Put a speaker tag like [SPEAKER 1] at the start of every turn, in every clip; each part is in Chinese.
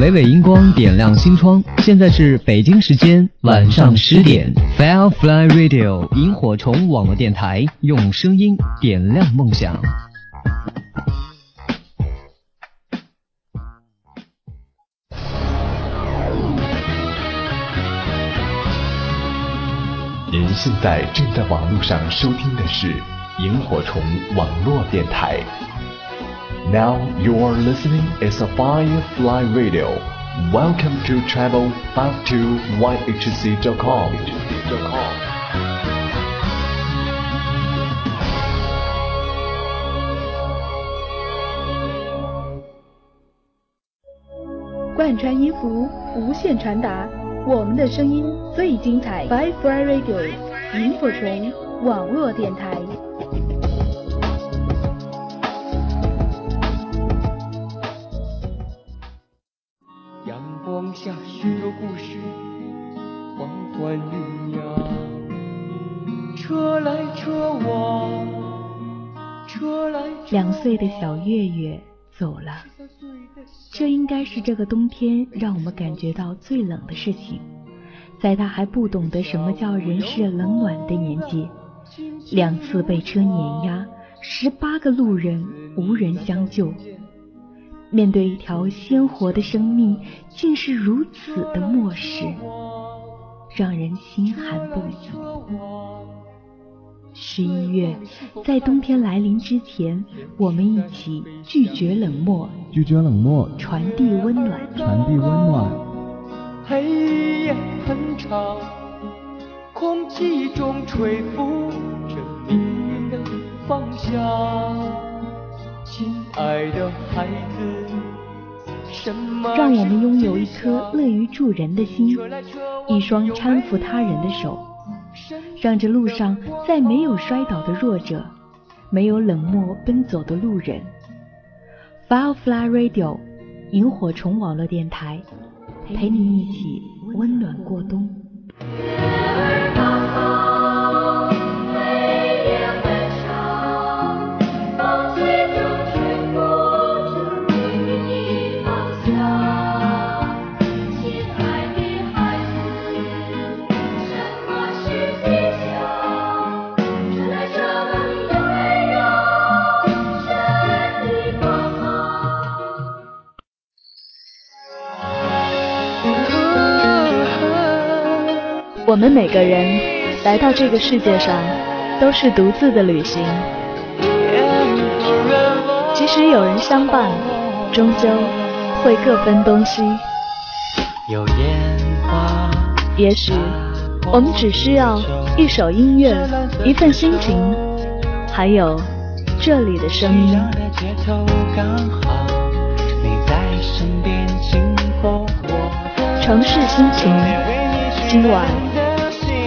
[SPEAKER 1] 伟伟荧光点亮心窗，现在是北京时间晚上十点。Firefly Radio 萤火虫网络电台，用声音点亮梦想。
[SPEAKER 2] 您现在正在网络上收听的是萤火虫网络电台。Now you are listening is a Firefly Radio. Welcome to travel back to yhc.com.
[SPEAKER 3] 贯穿音符，无限传达，我们的声音最精彩。Firefly Radio，萤火虫网络电台。 岁的小月月走了，这应该是这个冬天让我们感觉到最冷的事情。在他还不懂得什么叫人世冷暖的年纪，两次被车碾压，十八个路人无人相救。面对一条鲜活的生命，竟是如此的漠视，让人心寒不已。十一月，在冬天来临之前，我们一起拒绝冷漠，
[SPEAKER 4] 拒绝冷漠，
[SPEAKER 3] 传递温暖，
[SPEAKER 4] 传递温暖。
[SPEAKER 5] 黑夜很长，空气中吹拂着命运的方向。亲爱的孩子，什么
[SPEAKER 3] 让我们拥有一颗乐于助人的心，一双搀扶他人的手，让这路上再没有摔倒的弱者，没有冷漠奔走的路人。Firefly Radio，萤火虫网络电台，陪你一起温暖过冬。我们每个人来到这个世界上，都是独自的旅行。即使有人相伴，终究会各分东西。也许我们只需要一首音乐，一份心情，还有这里的声音。城市心情，今晚。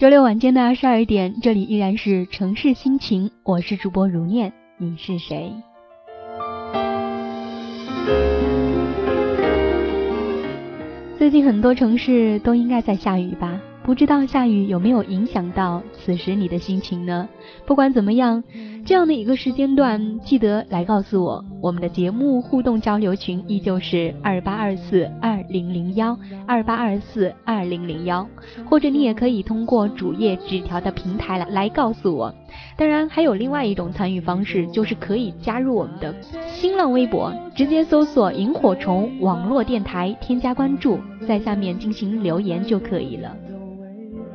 [SPEAKER 4] 周六晚间的二十二点，这里依然是城市心情，我是主播如念，你是谁？最近很多城市都应该在下雨吧？不知道下雨有没有影响到此时你的心情呢？不管怎么样，这样的一个时间段，记得来告诉我。我们的节目互动交流群依旧是二八二四二零零幺二八二四二零零幺，或者你也可以通过主页纸条的平台来来告诉我。当然，还有另外一种参与方式，就是可以加入我们的新浪微博，直接搜索“萤火虫网络电台”，添加关注，在下面进行留言就可以了。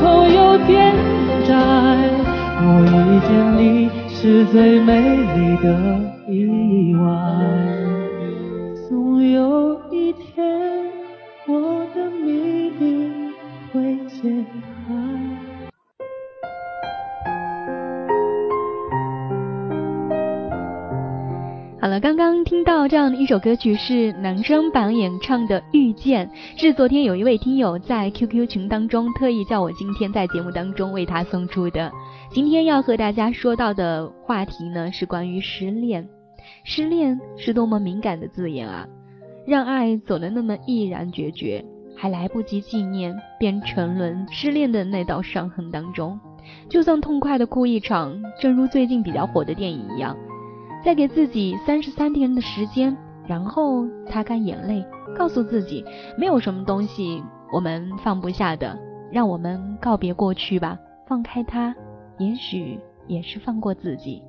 [SPEAKER 3] 口有点窄，我遇见你是最美丽的意外，总有一天我的谜底会解开。
[SPEAKER 4] 刚刚听到这样的一首歌曲是男生版演唱的《遇见》，是昨天有一位听友在 QQ 群当中特意叫我今天在节目当中为他送出的。今天要和大家说到的话题呢，是关于失恋。失恋是多么敏感的字眼啊！让爱走得那么毅然决绝，还来不及纪念，便沉沦失恋的那道伤痕当中。就算痛快的哭一场，正如最近比较火的电影一样。再给自己三十三天的时间，然后擦干眼泪，告诉自己没有什么东西我们放不下的，让我们告别过去吧，放开它，也许也是放过自己。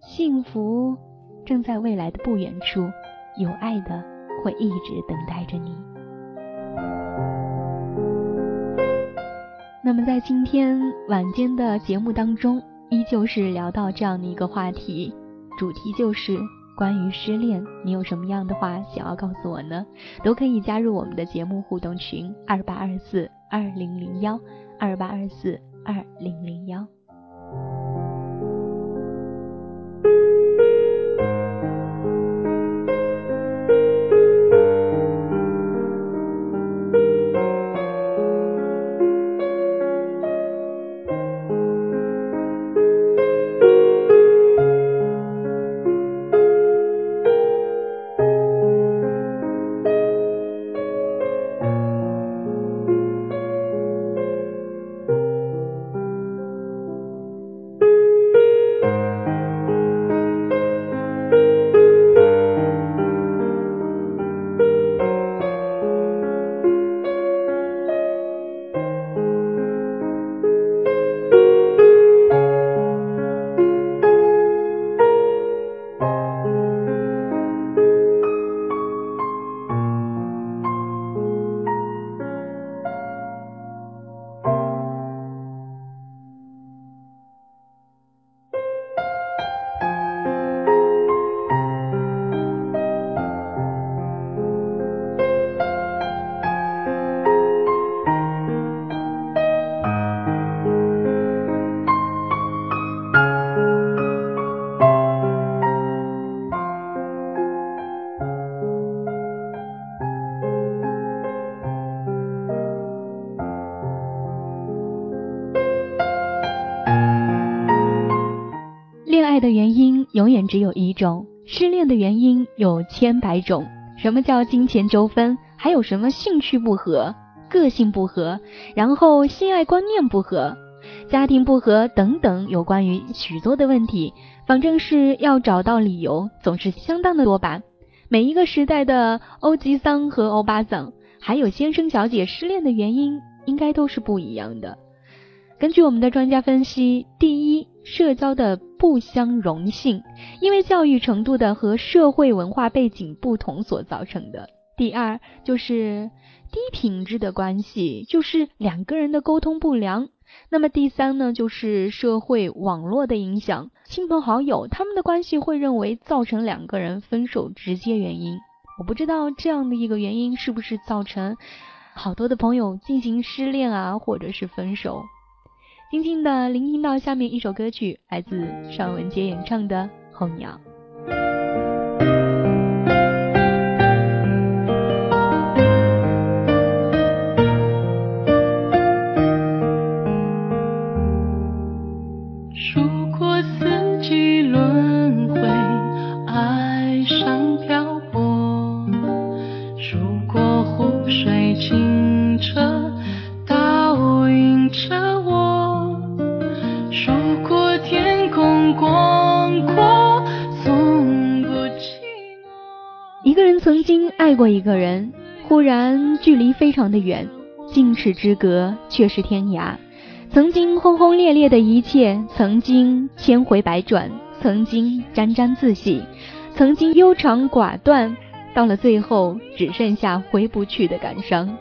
[SPEAKER 4] 幸福正在未来的不远处，有爱的会一直等待着你。那么在今天晚间的节目当中，依旧是聊到这样的一个话题。主题就是关于失恋，你有什么样的话想要告诉我呢？都可以加入我们的节目互动群二八二四二零零幺二八二四二零零幺。千百种。什么叫金钱纠纷？还有什么兴趣不合、个性不合，然后性爱观念不合、家庭不合等等，有关于许多的问题。反正是要找到理由，总是相当的多吧。每一个时代的欧吉桑和欧巴桑，还有先生小姐失恋的原因，应该都是不一样的。根据我们的专家分析，第一，社交的不相容性，因为教育程度的和社会文化背景不同所造成的。第二就是低品质的关系，就是两个人的沟通不良。那么第三呢，就是社会网络的影响，亲朋好友他们的关系会认为造成两个人分手直接原因。我不知道这样的一个原因是不是造成好多的朋友进行失恋啊，或者是分手。静静的聆听到下面一首歌曲来自尚雯婕演唱的候鸟。
[SPEAKER 3] 如果四季轮回爱上漂泊。如果湖水清澈倒映着
[SPEAKER 4] 曾经爱过一个人，忽然距离非常的远，咫尺之隔却是天涯。曾经轰轰烈烈的一切，曾经千回百转，曾经沾沾自喜，曾经悠长寡断，到了最后只剩下回不去的感伤。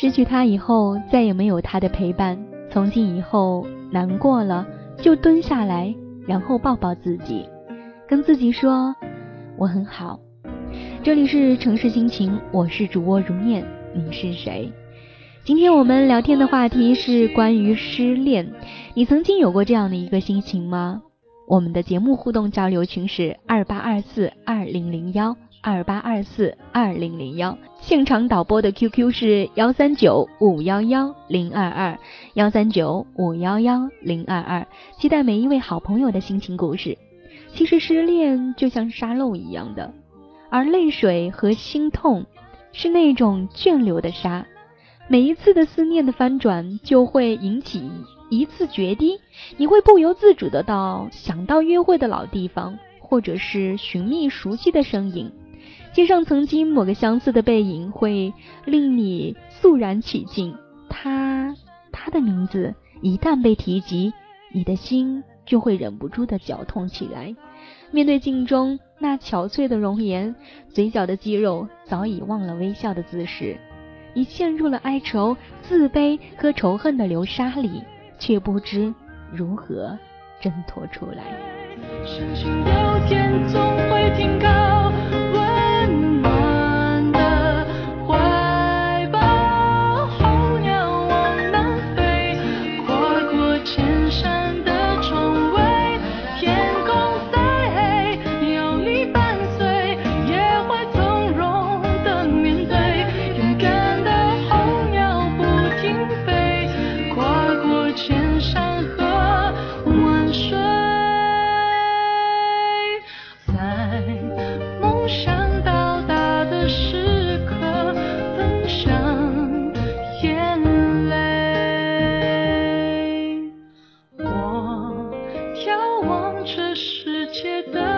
[SPEAKER 4] 失去他以后，再也没有他的陪伴。从今以后，难过了就蹲下来，然后抱抱自己，跟自己说我很好。这里是城市心情，我是主播如念，你是谁？今天我们聊天的话题是关于失恋。你曾经有过这样的一个心情吗？我们的节目互动交流群是二八二四二零零幺。二八二四二零零幺，现场导播的 QQ 是幺三九五幺幺零二二幺三九五幺幺零二二，期待每一位好朋友的心情故事。其实失恋就像沙漏一样的，而泪水和心痛是那种涓流的沙，每一次的思念的翻转就会引起一次决堤，你会不由自主的到想到约会的老地方，或者是寻觅熟悉的身影。街上曾经某个相似的背影，会令你肃然起敬。他，他的名字一旦被提及，你的心就会忍不住的绞痛起来。面对镜中那憔悴的容颜，嘴角的肌肉早已忘了微笑的姿势，你陷入了哀愁、自卑和仇恨的流沙里，却不知如何挣脱出来。相信有天总会停靠。眺望着世界的。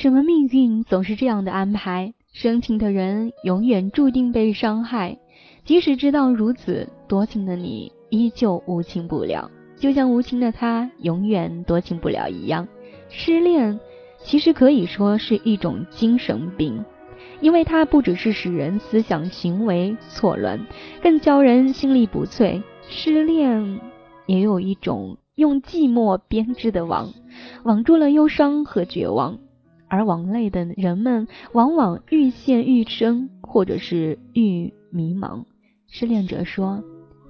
[SPEAKER 4] 什么命运总是这样的安排？深情的人永远注定被伤害，即使知道如此，多情的你依旧无情不了，就像无情的他永远多情不了一样。失恋其实可以说是一种精神病，因为它不只是使人思想行为错乱，更教人心力不脆。失恋也有一种用寂寞编织的网，网住了忧伤和绝望。
[SPEAKER 5] 而往内的人们往往愈陷愈深，或者是愈迷茫。失恋者说：“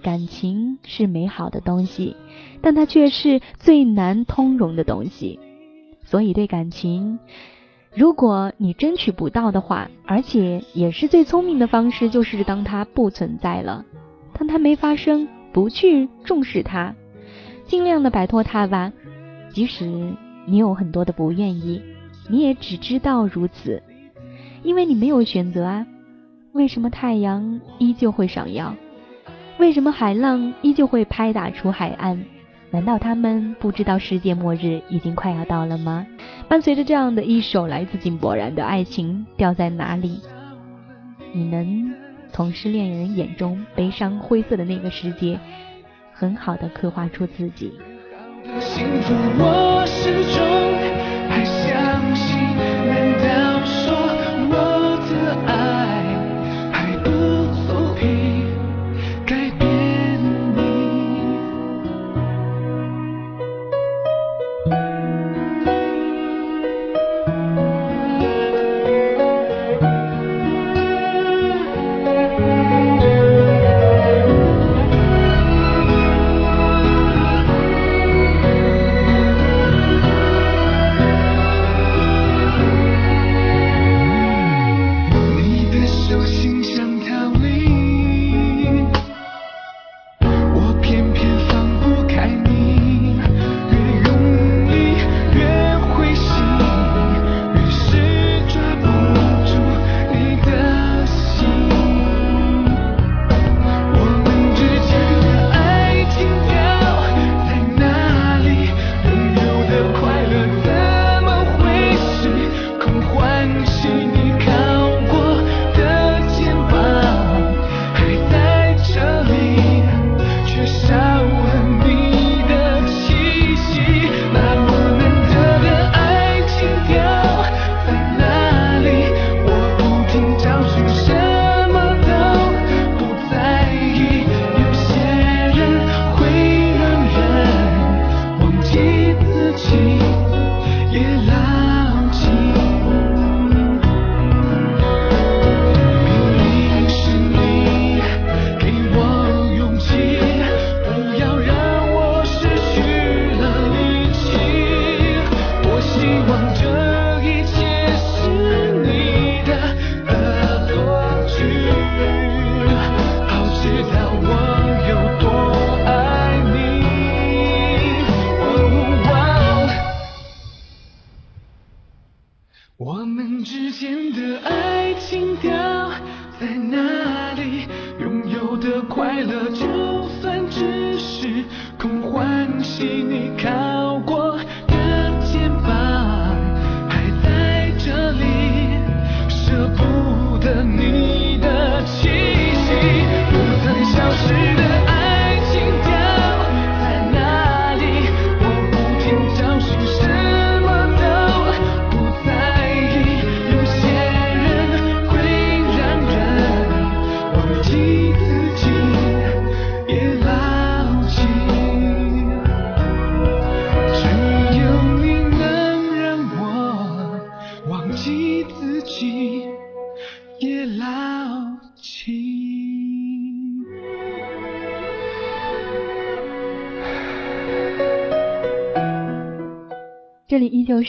[SPEAKER 5] 感情是美好的东西，但它却是最难通融的东西。所以，对感情，如果你争取不到的话，而且也是最聪明的方式，就是当它不存在了，当它没发生，不去重视它，尽量的摆脱它吧。即使你有很多的不愿意。”你也只知道如此，因为你没有选择啊。为什么太阳依旧会闪耀？为什么海浪依旧会拍打出海岸？难道他们不知道世界末日已经快要到了吗？伴随着这样的一首来自井柏然的爱情掉在哪里？你能从失恋人眼中悲伤灰色的那个世界，很好的刻画出自己。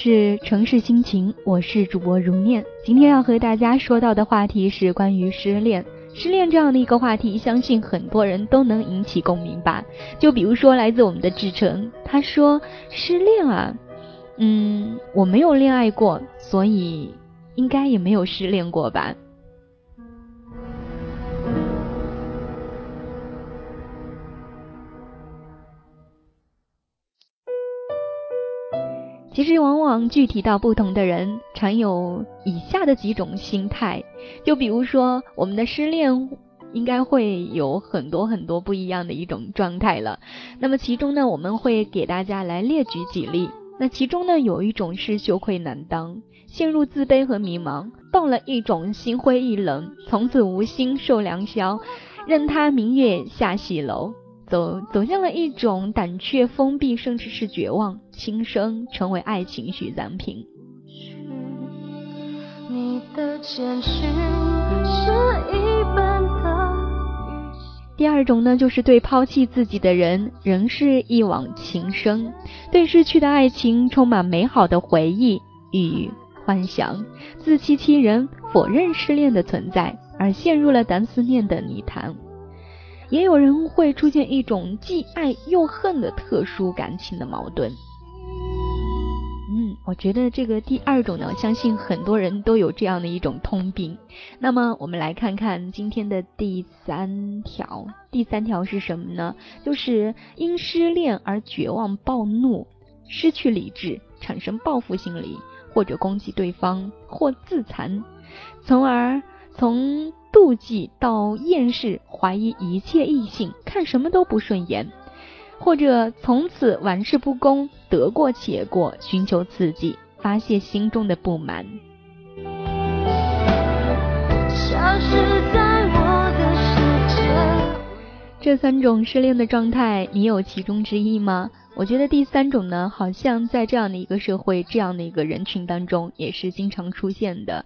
[SPEAKER 5] 是城市心情，我是主播如念。今天要和大家说到的话题是关于失恋。失恋这样的一个话题，相信很多人都能引起共鸣吧。就比如说来自我们的志成，他说失恋啊，嗯，我没有恋爱过，所以应该也没有失恋过吧。其实，往往具体到不同的人，常有以下的几种心态。就比如说，我们的失恋应该会有很多很多不一样的一种状态了。那么，其中呢，我们会给大家来列举几例。那其中呢，有一种是羞愧难当，陷入自卑和迷茫，到了一种心灰意冷，从此无心受良宵，任他明月下西楼。走走向了一种胆怯、封闭，甚至是绝望，轻生成为爱情许暂平。
[SPEAKER 4] 第二种呢，就是对抛弃自己的人仍是一往情深，对逝去的爱情充满美好的回忆与幻想，自欺欺人，否认失恋的存在，而陷入了单思念的泥潭。也有人会出现一种既爱又恨的特殊感情的矛盾。嗯，我觉得这个第二种呢，相信很多人都有这样的一种通病。那么我们来看看今天的第三条，第三条是什么呢？就是因失恋而绝望、暴怒、失去理智，产生报复心理，或者攻击对方，或自残，从而从妒忌到厌世，怀疑一切异性，看什么都不顺眼。或者从此玩世不恭，得过且过，寻求刺激，发泄心中的不满。这三种失恋的状态，你有其中之一吗？我觉得第三种呢，好像在这样的一个社会，这样的一个人群当中，也是经常出现的。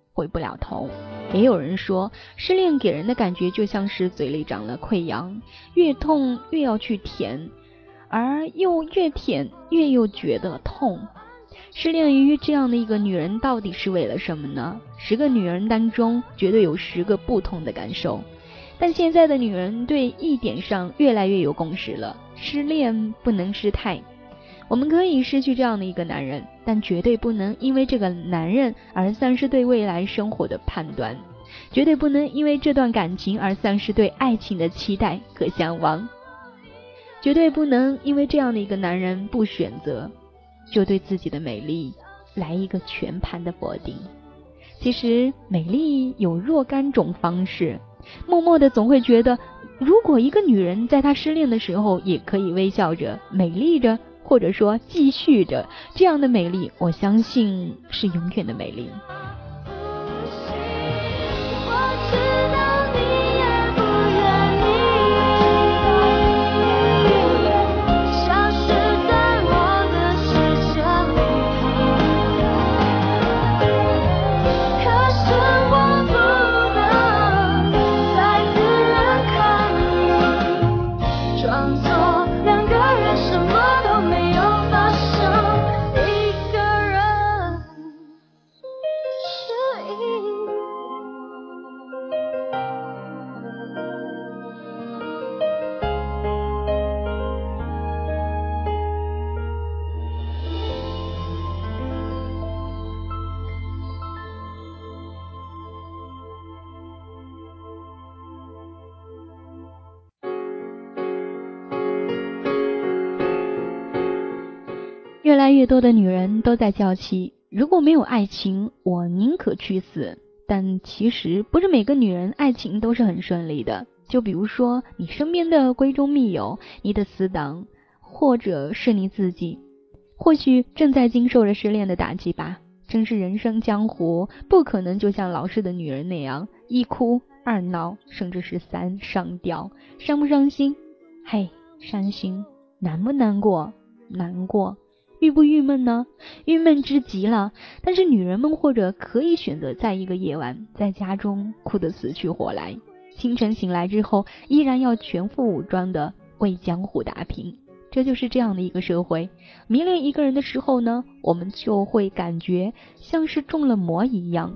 [SPEAKER 4] 回不了头。也有人说，失恋给人的感觉就像是嘴里长了溃疡，越痛越要去舔，而又越舔越又觉得痛。失恋于这样的一个女人，到底是为了什么呢？十个女人当中，绝对有十个不同的感受。但现在的女人对一点上越来越有共识了：失恋不能失态。我们可以失去这样的一个男人，但绝对不能因为这个男人而丧失对未来生活的判断，绝对不能因为这段感情而丧失对爱情的期待和向往，绝对不能因为这样的一个男人不选择，就对自己的美丽来一个全盘的否定。其实美丽有若干种方式，默默的总会觉得，如果一个女人在她失恋的时候也可以微笑着、美丽着。或者说，继续着这样的美丽，我相信是永远的美丽。越多的女人都在叫气，如果没有爱情，我宁可去死。但其实不是每个女人爱情都是很顺利的。就比如说你身边的闺中密友、你的死党，或者是你自己，或许正在经受着失恋的打击吧。正是人生江湖，不可能就像老式的女人那样一哭二闹，甚至是三上吊。伤不伤心？嘿，伤心。难不难过？难过。郁不郁闷呢？郁闷之极了。但是女人们或者可以选择在一个夜晚在家中哭得死去活来，清晨醒来之后依然要全副武装的为江湖打拼。这就是这样的一个社会。迷恋一个人的时候呢，我们就会感觉像是中了魔一样，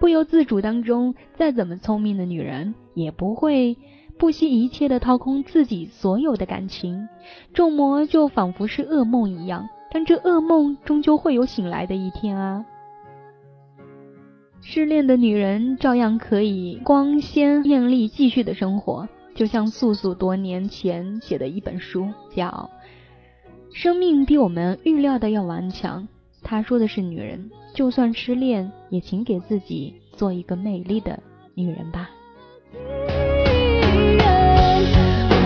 [SPEAKER 4] 不由自主当中，再怎么聪明的女人也不会。不惜一切的掏空自己所有的感情，中魔就仿佛是噩梦一样，但这噩梦终究会有醒来的一天啊！失恋的女人照样可以光鲜艳丽继续的生活，就像素素多年前写的一本书，叫《生命比我们预料的要顽强》。她说的是女人，就算失恋，也请给自己做一个美丽的女人吧。
[SPEAKER 3] 故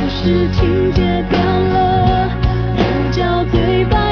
[SPEAKER 3] 事情节掉了，主角对白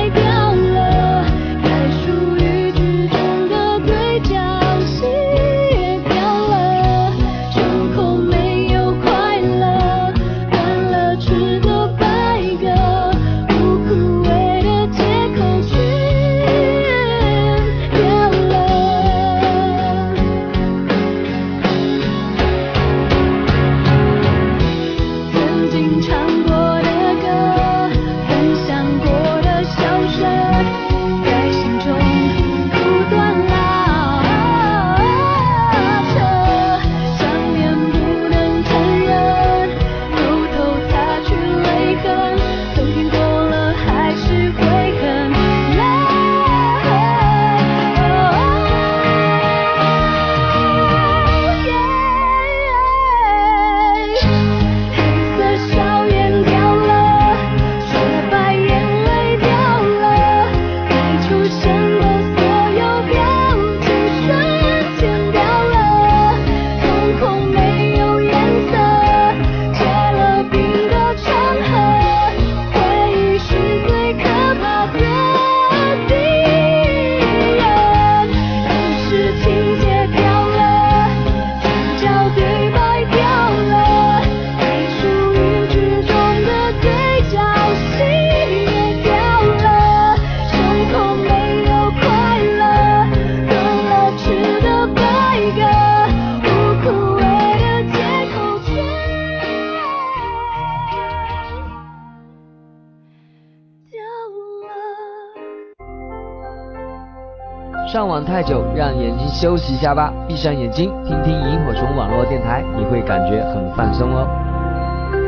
[SPEAKER 6] 网太久，让眼睛休息一下吧。闭上眼睛，听听萤火虫网络电台，你会感觉很放松哦。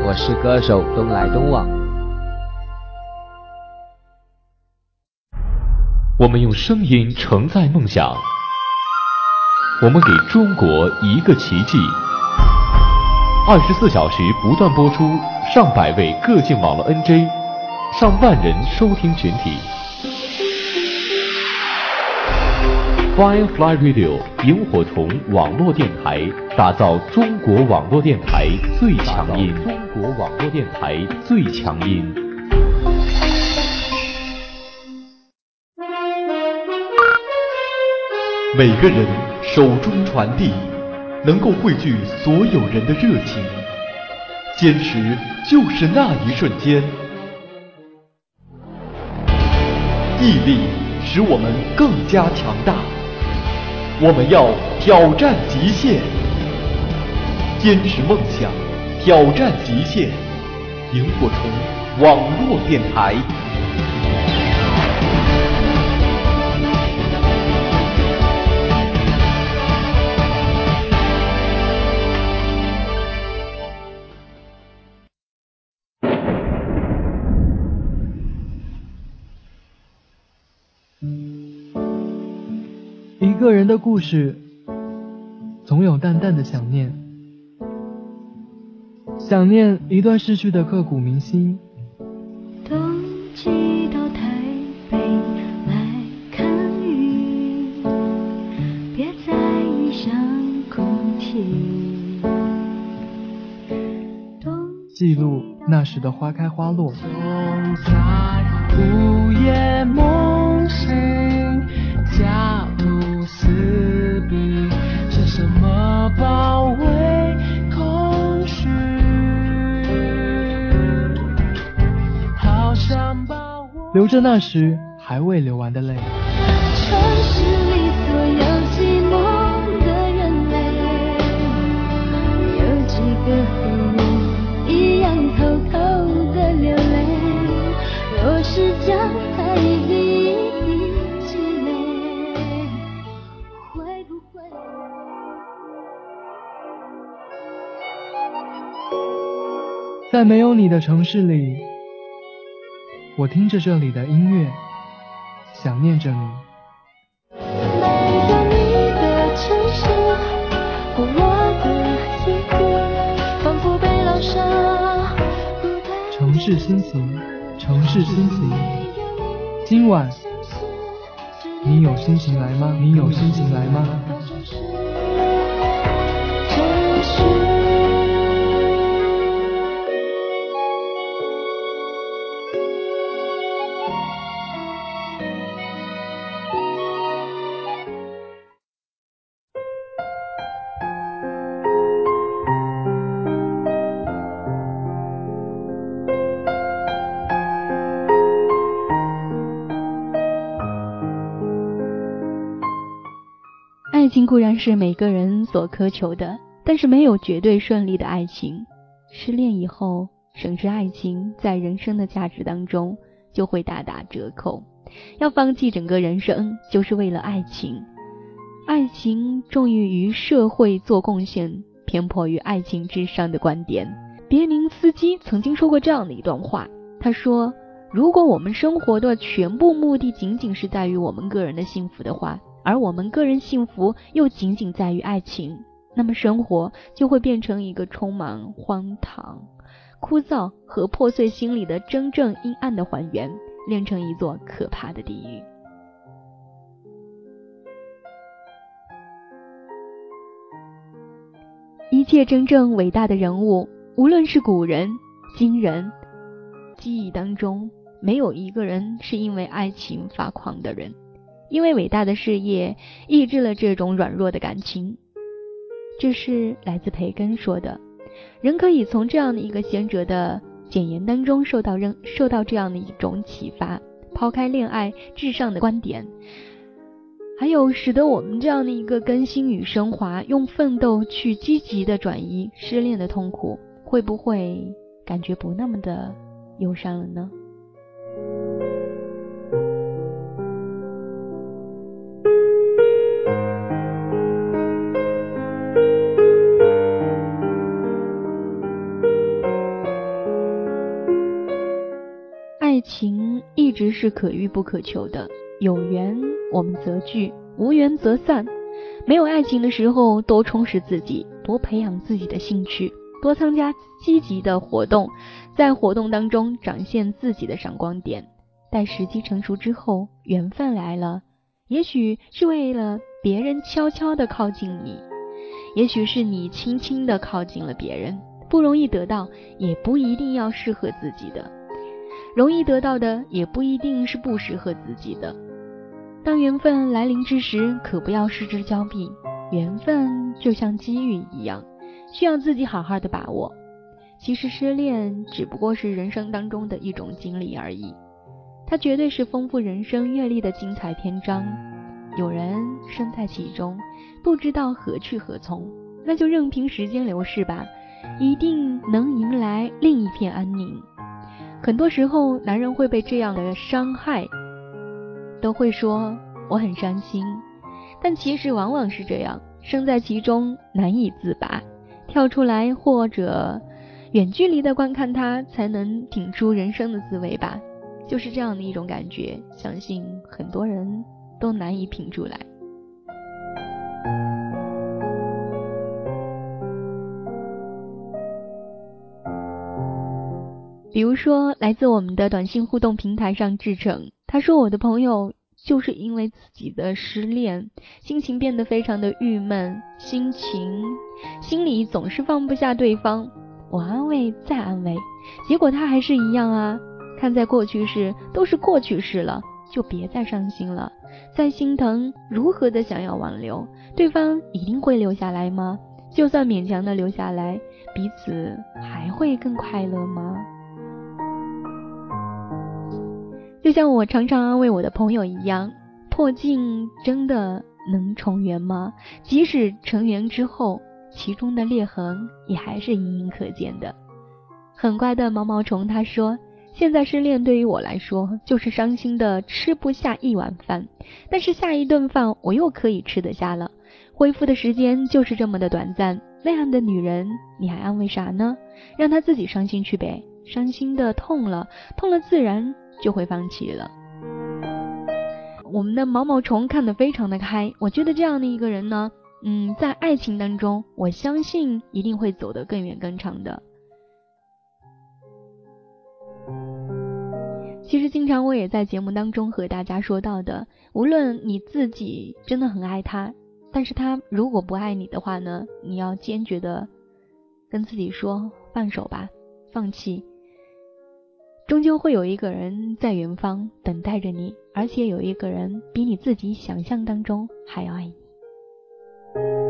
[SPEAKER 6] 我是歌手东来东往。
[SPEAKER 7] 我们用声音承载梦想，我们给中国一个奇迹。二十四小时不断播出，上百位个性网络 NJ，上万人收听群体。Firefly Radio 萤火虫网络电台，打造中国网络电台最强音。中国网络电台最强音。每个人手中传递，能够汇聚所有人的热情。坚持就是那一瞬间，毅力使我们更加强大。我们要挑战极限，坚持梦想，挑战极限。萤火虫网络电台。
[SPEAKER 8] 人的故事，总有淡淡的想念，想念一段逝去的刻骨铭心。
[SPEAKER 3] 冬季到台北来看雨，别在异乡。
[SPEAKER 8] 记录那时的花开花落。
[SPEAKER 3] 在午夜梦
[SPEAKER 8] 着那时还未流完的泪。
[SPEAKER 3] 城市里所有寂寞的人类，有几个和我一样偷偷的流泪？若是将它一滴一滴积累，会不会？
[SPEAKER 8] 在没有你的城市里，我听着这里的音乐，想念着你。
[SPEAKER 3] 没有你的城市，过我的日子，仿佛被烙上。
[SPEAKER 8] 城市心情，城市心情。今晚你有心情来吗？你有心情来吗？
[SPEAKER 4] 固然是每个人所渴求的，但是没有绝对顺利的爱情。失恋以后，省视爱情在人生的价值当中就会大打折扣。要放弃整个人生，就是为了爱情。爱情重于于社会做贡献，偏颇于爱情之上的观点。别宁斯基曾经说过这样的一段话，他说：“如果我们生活的全部目的仅仅是在于我们个人的幸福的话。”而我们个人幸福又仅仅在于爱情，那么生活就会变成一个充满荒唐、枯燥和破碎心理的真正阴暗的还原，变成一座可怕的地狱。一切真正伟大的人物，无论是古人、今人，记忆当中没有一个人是因为爱情发狂的人。因为伟大的事业抑制了这种软弱的感情，这是来自培根说的。人可以从这样的一个贤者的简言当中受到认受到这样的一种启发，抛开恋爱至上的观点，还有使得我们这样的一个更新与升华，用奋斗去积极的转移失恋的痛苦，会不会感觉不那么的忧伤了呢？情一直是可遇不可求的，有缘我们则聚，无缘则散。没有爱情的时候，多充实自己，多培养自己的兴趣，多参加积极的活动，在活动当中展现自己的闪光点。待时机成熟之后，缘分来了，也许是为了别人悄悄的靠近你，也许是你轻轻的靠近了别人。不容易得到，也不一定要适合自己的。容易得到的也不一定是不适合自己的。当缘分来临之时，可不要失之交臂。缘分就像机遇一样，需要自己好好的把握。其实失恋只不过是人生当中的一种经历而已，它绝对是丰富人生阅历的精彩篇章。有人身在其中，不知道何去何从，那就任凭时间流逝吧，一定能迎来另一片安宁。很多时候，男人会被这样的伤害，都会说我很伤心，但其实往往是这样，身在其中难以自拔，跳出来或者远距离的观看他，才能品出人生的滋味吧。就是这样的一种感觉，相信很多人都难以品出来。比如说，来自我们的短信互动平台上，志成他说：“我的朋友就是因为自己的失恋，心情变得非常的郁闷，心情心里总是放不下对方。我安慰再安慰，结果他还是一样啊。看在过去式，都是过去式了，就别再伤心了，再心疼，如何的想要挽留，对方一定会留下来吗？就算勉强的留下来，彼此还会更快乐吗？”就像我常常安慰我的朋友一样，破镜真的能重圆吗？即使成圆之后，其中的裂痕也还是隐隐可见的。很乖的毛毛虫他说：“现在失恋对于我来说，就是伤心的吃不下一碗饭，但是下一顿饭我又可以吃得下了。恢复的时间就是这么的短暂。那样的女人，你还安慰啥呢？让她自己伤心去呗，伤心的痛了，痛了自然。”就会放弃了。我们的毛毛虫看得非常的开，我觉得这样的一个人呢，嗯，在爱情当中，我相信一定会走得更远更长的。其实经常我也在节目当中和大家说到的，无论你自己真的很爱他，但是他如果不爱你的话呢，你要坚决的跟自己说放手吧，放弃。终究会有一个人在远方等待着你，而且有一个人比你自己想象当中还要爱你。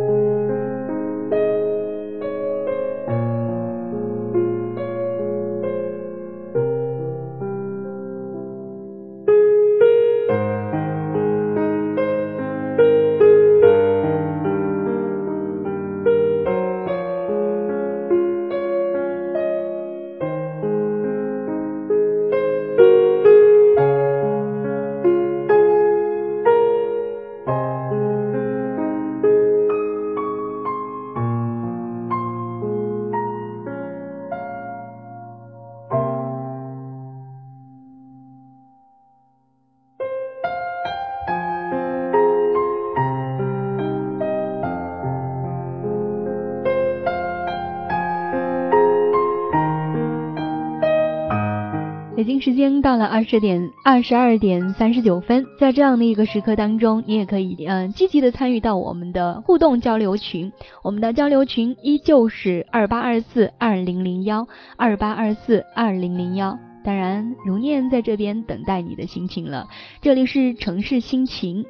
[SPEAKER 4] 到了二十点二十二点三十九分，在这样的一个时刻当中，你也可以嗯积极的参与到我们的互动交流群，我们的交流群依旧是二八二四二零零幺二八二四二零零幺，当然如念在这边等待你的心情了，这里是城市心情。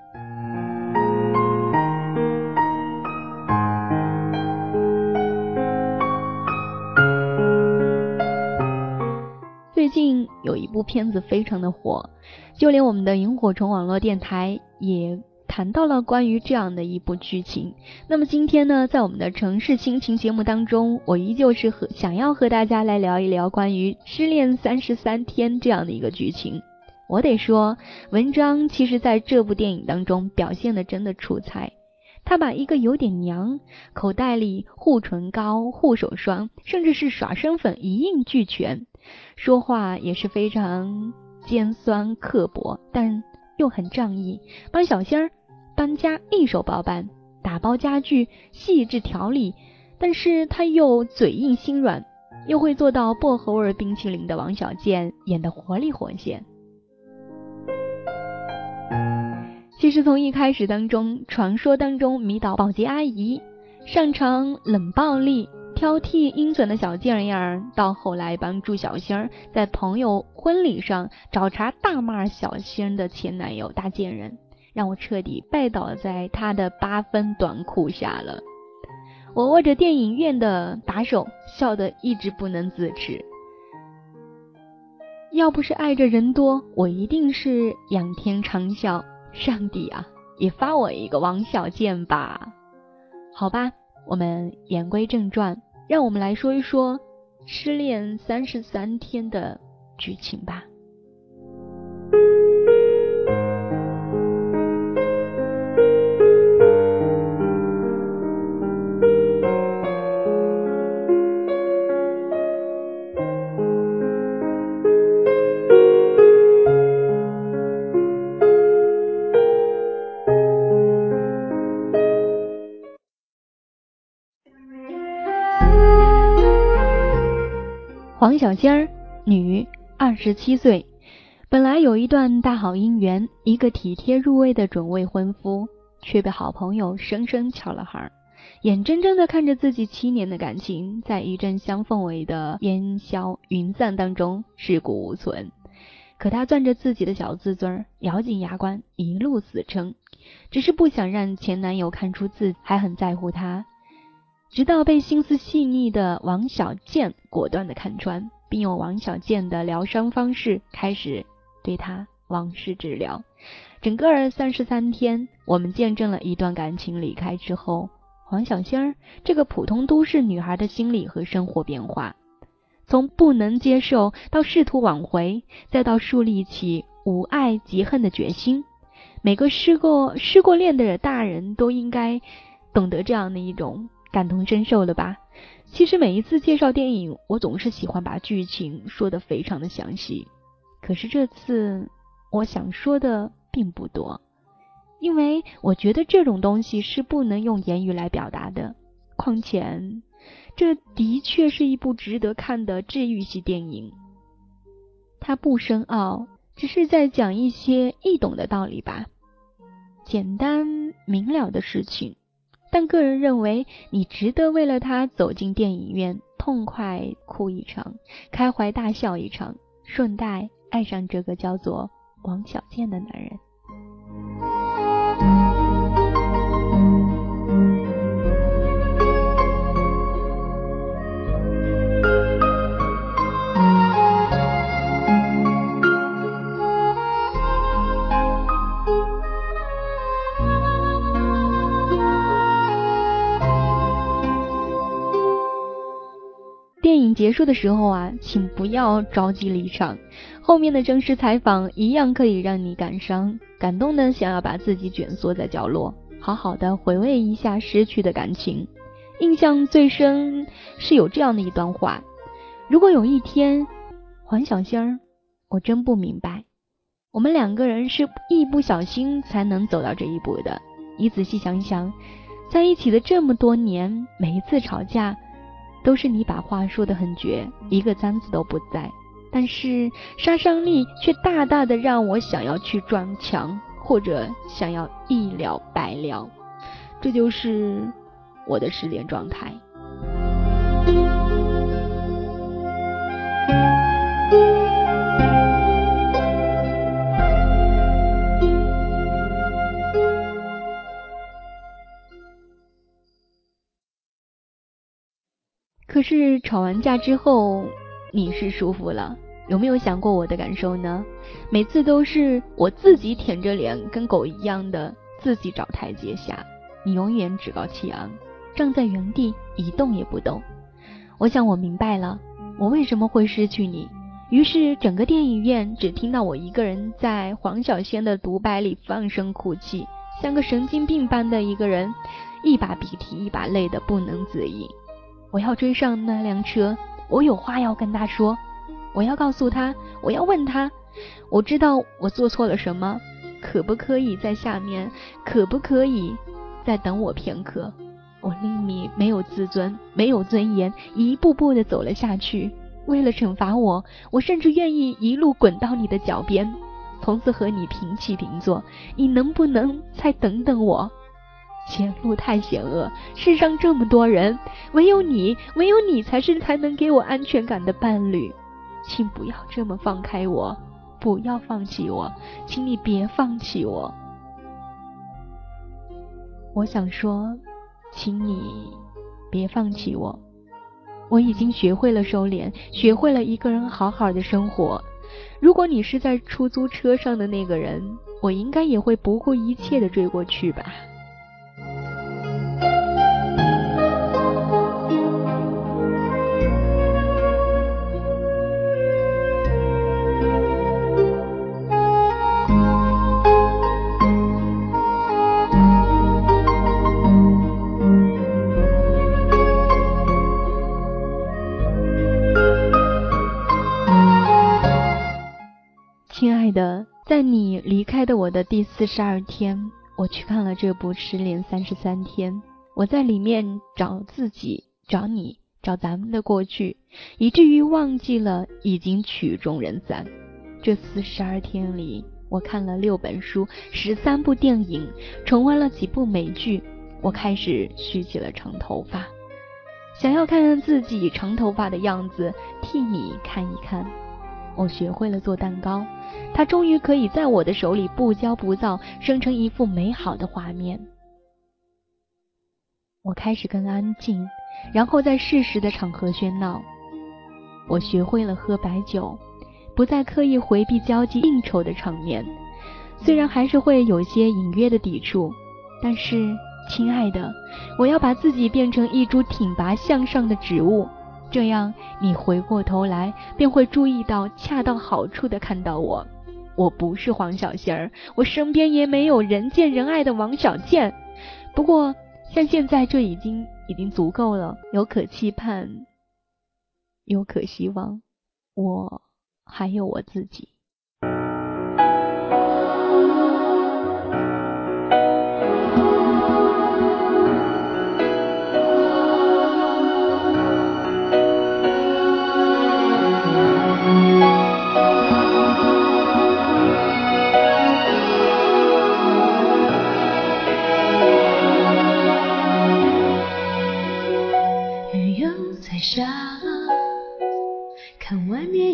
[SPEAKER 4] 片子非常的火，就连我们的萤火虫网络电台也谈到了关于这样的一部剧情。那么今天呢，在我们的城市亲情节目当中，我依旧是和想要和大家来聊一聊关于《失恋三十三天》这样的一个剧情。我得说，文章其实在这部电影当中表现的真的出彩。他把一个有点娘，口袋里护唇膏、护手霜，甚至是耍身粉一应俱全。说话也是非常尖酸刻薄，但又很仗义。帮小仙儿搬家一手包办，打包家具细致调理，但是他又嘴硬心软，又会做到薄荷味冰淇淋的王小贱演得活灵活现。其实从一开始当中，传说当中迷倒保洁阿姨，擅长冷暴力。挑剔阴损的小贱样儿，到后来帮助小仙儿在朋友婚礼上找茬大骂小仙的前男友大贱人，让我彻底拜倒在他的八分短裤下了。我握着电影院的把手，笑得一直不能自持。要不是爱着人多，我一定是仰天长啸：上帝啊，也发我一个王小贱吧！好吧，我们言归正传。让我们来说一说《失恋三十三天》的剧情吧。黄小仙儿，女，二十七岁，本来有一段大好姻缘，一个体贴入微的准未婚夫，却被好朋友生生抢了孩儿，眼睁睁的看着自己七年的感情，在一阵香氛味的烟消云散当中尸骨无存。可他攥着自己的小自尊，咬紧牙关，一路死撑，只是不想让前男友看出自己还很在乎他。直到被心思细腻的王小贱果断的看穿，并用王小贱的疗伤方式开始对他往事治疗。整个三十三天，我们见证了一段感情离开之后，黄小仙儿这个普通都市女孩的心理和生活变化，从不能接受到试图挽回，再到树立起无爱即恨的决心。每个失过失过恋的大人都应该懂得这样的一种。感同身受了吧？其实每一次介绍电影，我总是喜欢把剧情说的非常的详细。可是这次，我想说的并不多，因为我觉得这种东西是不能用言语来表达的。况且，这的确是一部值得看的治愈系电影。它不深奥，只是在讲一些易懂的道理吧，简单明了的事情。但个人认为，你值得为了他走进电影院，痛快哭一场，开怀大笑一场，顺带爱上这个叫做王小贱的男人。结束的时候啊，请不要着急离场，后面的正式采访一样可以让你感伤、感动的，想要把自己卷缩在角落，好好的回味一下失去的感情。印象最深是有这样的一段话：如果有一天，黄小仙儿，我真不明白，我们两个人是一不小心才能走到这一步的。你仔细想想，在一起的这么多年，每一次吵架。都是你把话说得很绝，一个脏字都不在，但是杀伤力却大大的让我想要去撞墙，或者想要一了百了，这就是我的失恋状态。可是吵完架之后，你是舒服了？有没有想过我的感受呢？每次都是我自己舔着脸，跟狗一样的自己找台阶下，你永远趾高气昂，站在原地一动也不动。我想我明白了，我为什么会失去你。于是整个电影院只听到我一个人在黄小仙的独白里放声哭泣，像个神经病般的一个人，一把鼻涕一把泪的不能自已。我要追上那辆车，我有话要跟他说，我要告诉他，我要问他，我知道我做错了什么，可不可以在下面，可不可以再等我片刻？我令你没有自尊，没有尊严，一步步的走了下去。为了惩罚我，我甚至愿意一路滚到你的脚边，从此和你平起平坐。你能不能再等等我？前路太险恶，世上这么多人，唯有你，唯有你才是才能给我安全感的伴侣。请不要这么放开我，不要放弃我，请你别放弃我。我想说，请你别放弃我。我已经学会了收敛，学会了一个人好好的生活。如果你是在出租车上的那个人，我应该也会不顾一切的追过去吧。的，在你离开的我的第四十二天，我去看了这部《失恋三十三天》，我在里面找自己，找你，找咱们的过去，以至于忘记了已经曲终人散。这四十二天里，我看了六本书，十三部电影，重温了几部美剧，我开始蓄起了长头发，想要看看自己长头发的样子，替你看一看。我学会了做蛋糕。它终于可以在我的手里不骄不躁，生成一幅美好的画面。我开始更安静，然后在适时的场合喧闹。我学会了喝白酒，不再刻意回避交际应酬的场面。虽然还是会有些隐约的抵触，但是，亲爱的，我要把自己变成一株挺拔向上的植物。这样，你回过头来便会注意到，恰到好处的看到我。我不是黄小仙儿，我身边也没有人见人爱的王小贱。不过，像现在这已经已经足够了，有可期盼，有可希望，我还有我自己。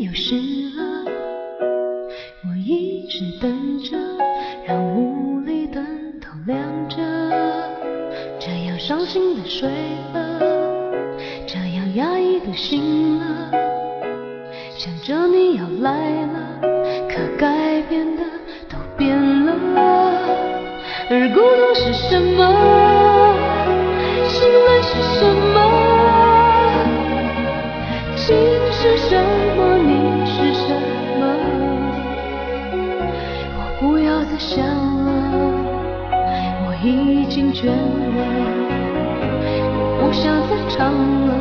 [SPEAKER 3] 有失了，我一直等着，让屋里灯都亮着，这样伤心的睡了，这样压抑的醒了，想着你要来了，可改变的都变了，而孤独是什么？已经倦了，不想再唱了，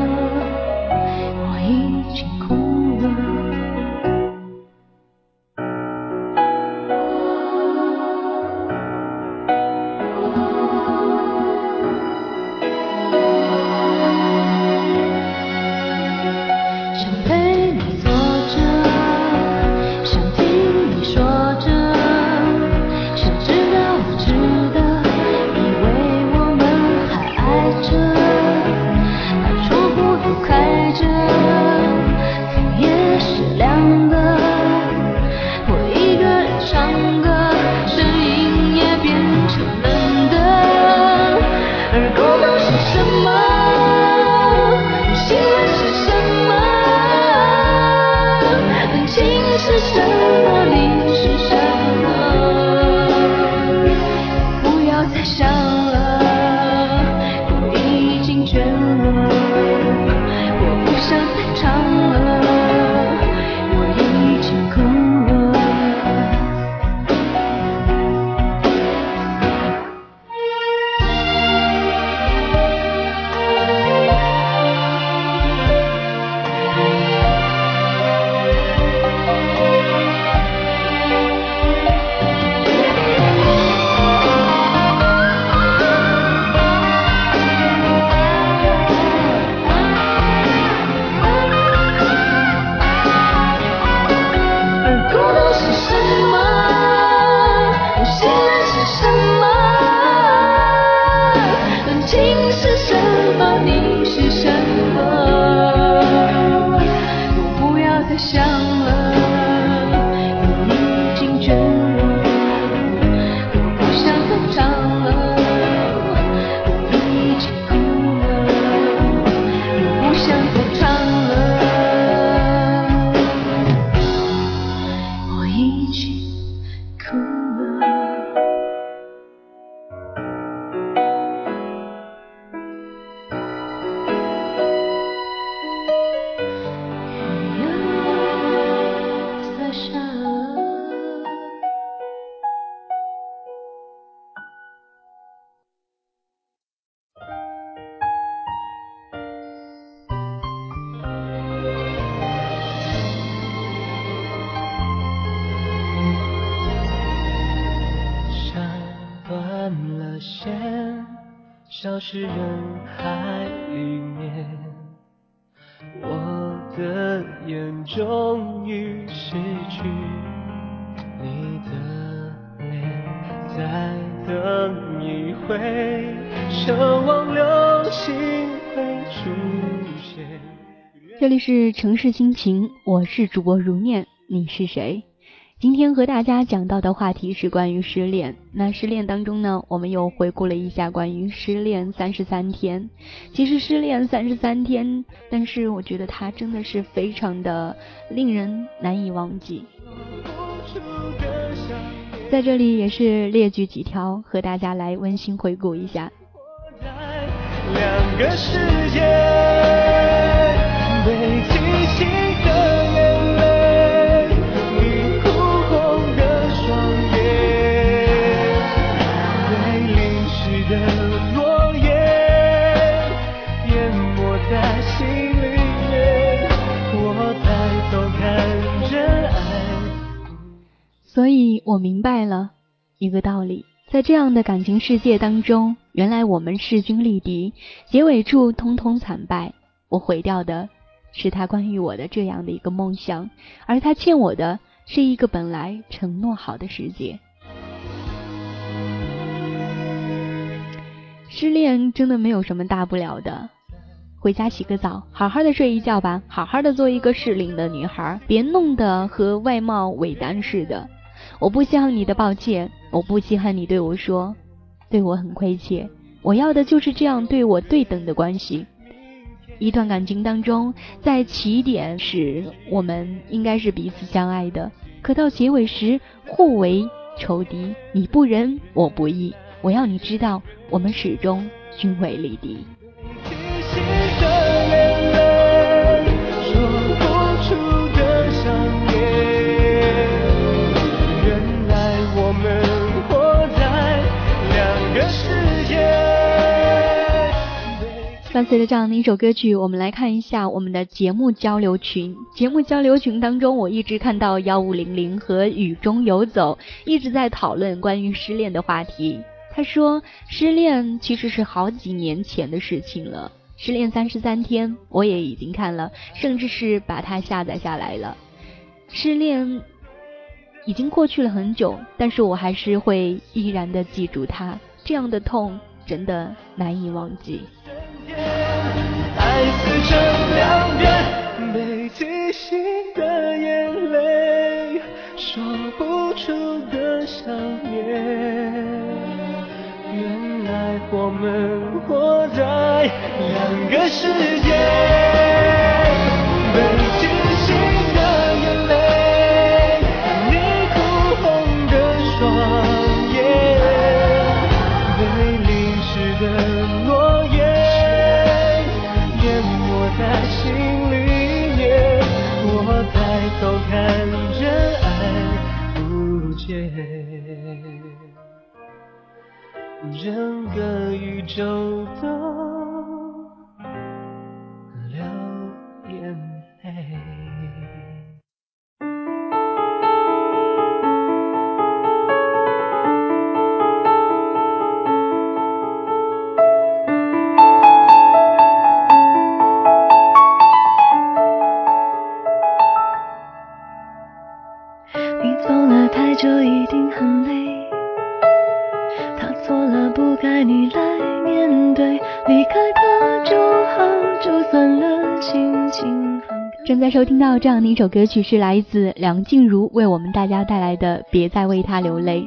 [SPEAKER 3] 是人
[SPEAKER 5] 海里面。我的眼终于失去你的脸，再等一回，奢望流星会出现。
[SPEAKER 4] 这里是城市心情，我是主播如念，你是谁？今天和大家讲到的话题是关于失恋。那失恋当中呢，我们又回顾了一下关于失恋三十三天。其实失恋三十三天，但是我觉得它真的是非常的令人难以忘记。在这里也是列举几条和大家来温馨回顾一下。
[SPEAKER 5] 两个世界，
[SPEAKER 4] 所以我明白了一个道理，在这样的感情世界当中，原来我们势均力敌，结尾处通通惨败。我毁掉的是他关于我的这样的一个梦想，而他欠我的是一个本来承诺好的世界。失恋真的没有什么大不了的，回家洗个澡，好好的睡一觉吧，好好的做一个适龄的女孩，别弄得和外貌伪单似的。我不稀罕你的抱歉，我不稀罕你对我说，对我很亏欠。我要的就是这样对我对等的关系。一段感情当中，在起点时我们应该是彼此相爱的，可到结尾时互为仇敌。你不仁，我不义。我要你知道，我们始终均为离敌。伴随着这样的一首歌曲，我们来看一下我们的节目交流群。节目交流群当中，我一直看到幺五零零和雨中游走一直在讨论关于失恋的话题。他说，失恋其实是好几年前的事情了。失恋三十三天，我也已经看了，甚至是把它下载下来了。失恋已经过去了很久，但是我还是会依然的记住它。这样的痛，真的难以忘记。爱撕成两边，被提醒的眼泪，说不出的想念。原来我们活在两个世界。整个宇宙都流眼泪。
[SPEAKER 3] 你走了太久，一定很累。不该你来面对，离开他就好，就算了，心情
[SPEAKER 4] 正在收听到这样的一首歌曲，是来自梁静茹为我们大家带来的《别再为他流泪》。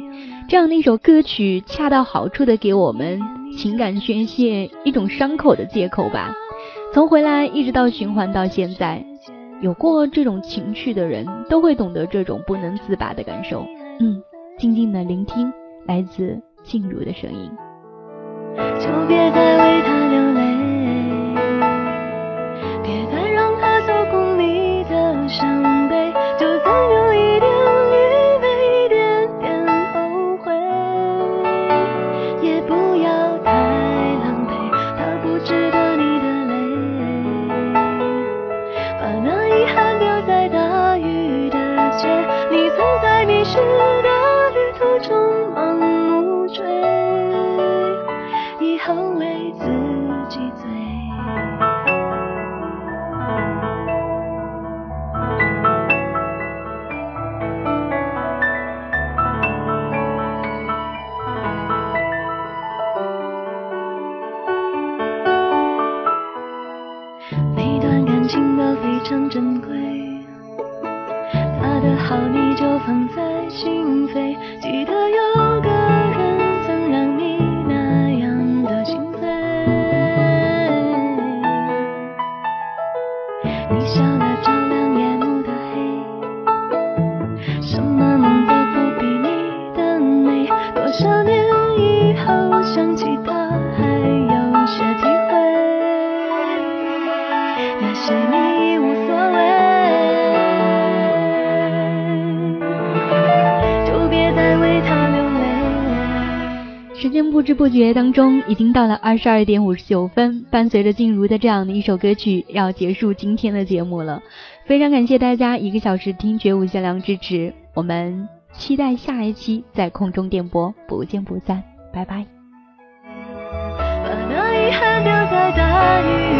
[SPEAKER 4] 这样的一首歌曲，恰到好处的给我们情感宣泄一种伤口的借口吧。从回来一直到循环到现在，有过这种情绪的人都会懂得这种不能自拔的感受。嗯，静静的聆听来自静茹的声音。
[SPEAKER 3] 就别再为他流泪，别再让他走过你的伤不
[SPEAKER 4] 知不觉当中，已经到了二十二点五十九分。伴随着静茹的这样的一首歌曲，要结束今天的节目了。非常感谢大家一个小时听觉无限量支持，我们期待下一期在空中电波，不见不散，拜拜。
[SPEAKER 3] 把那遗憾丢在大雨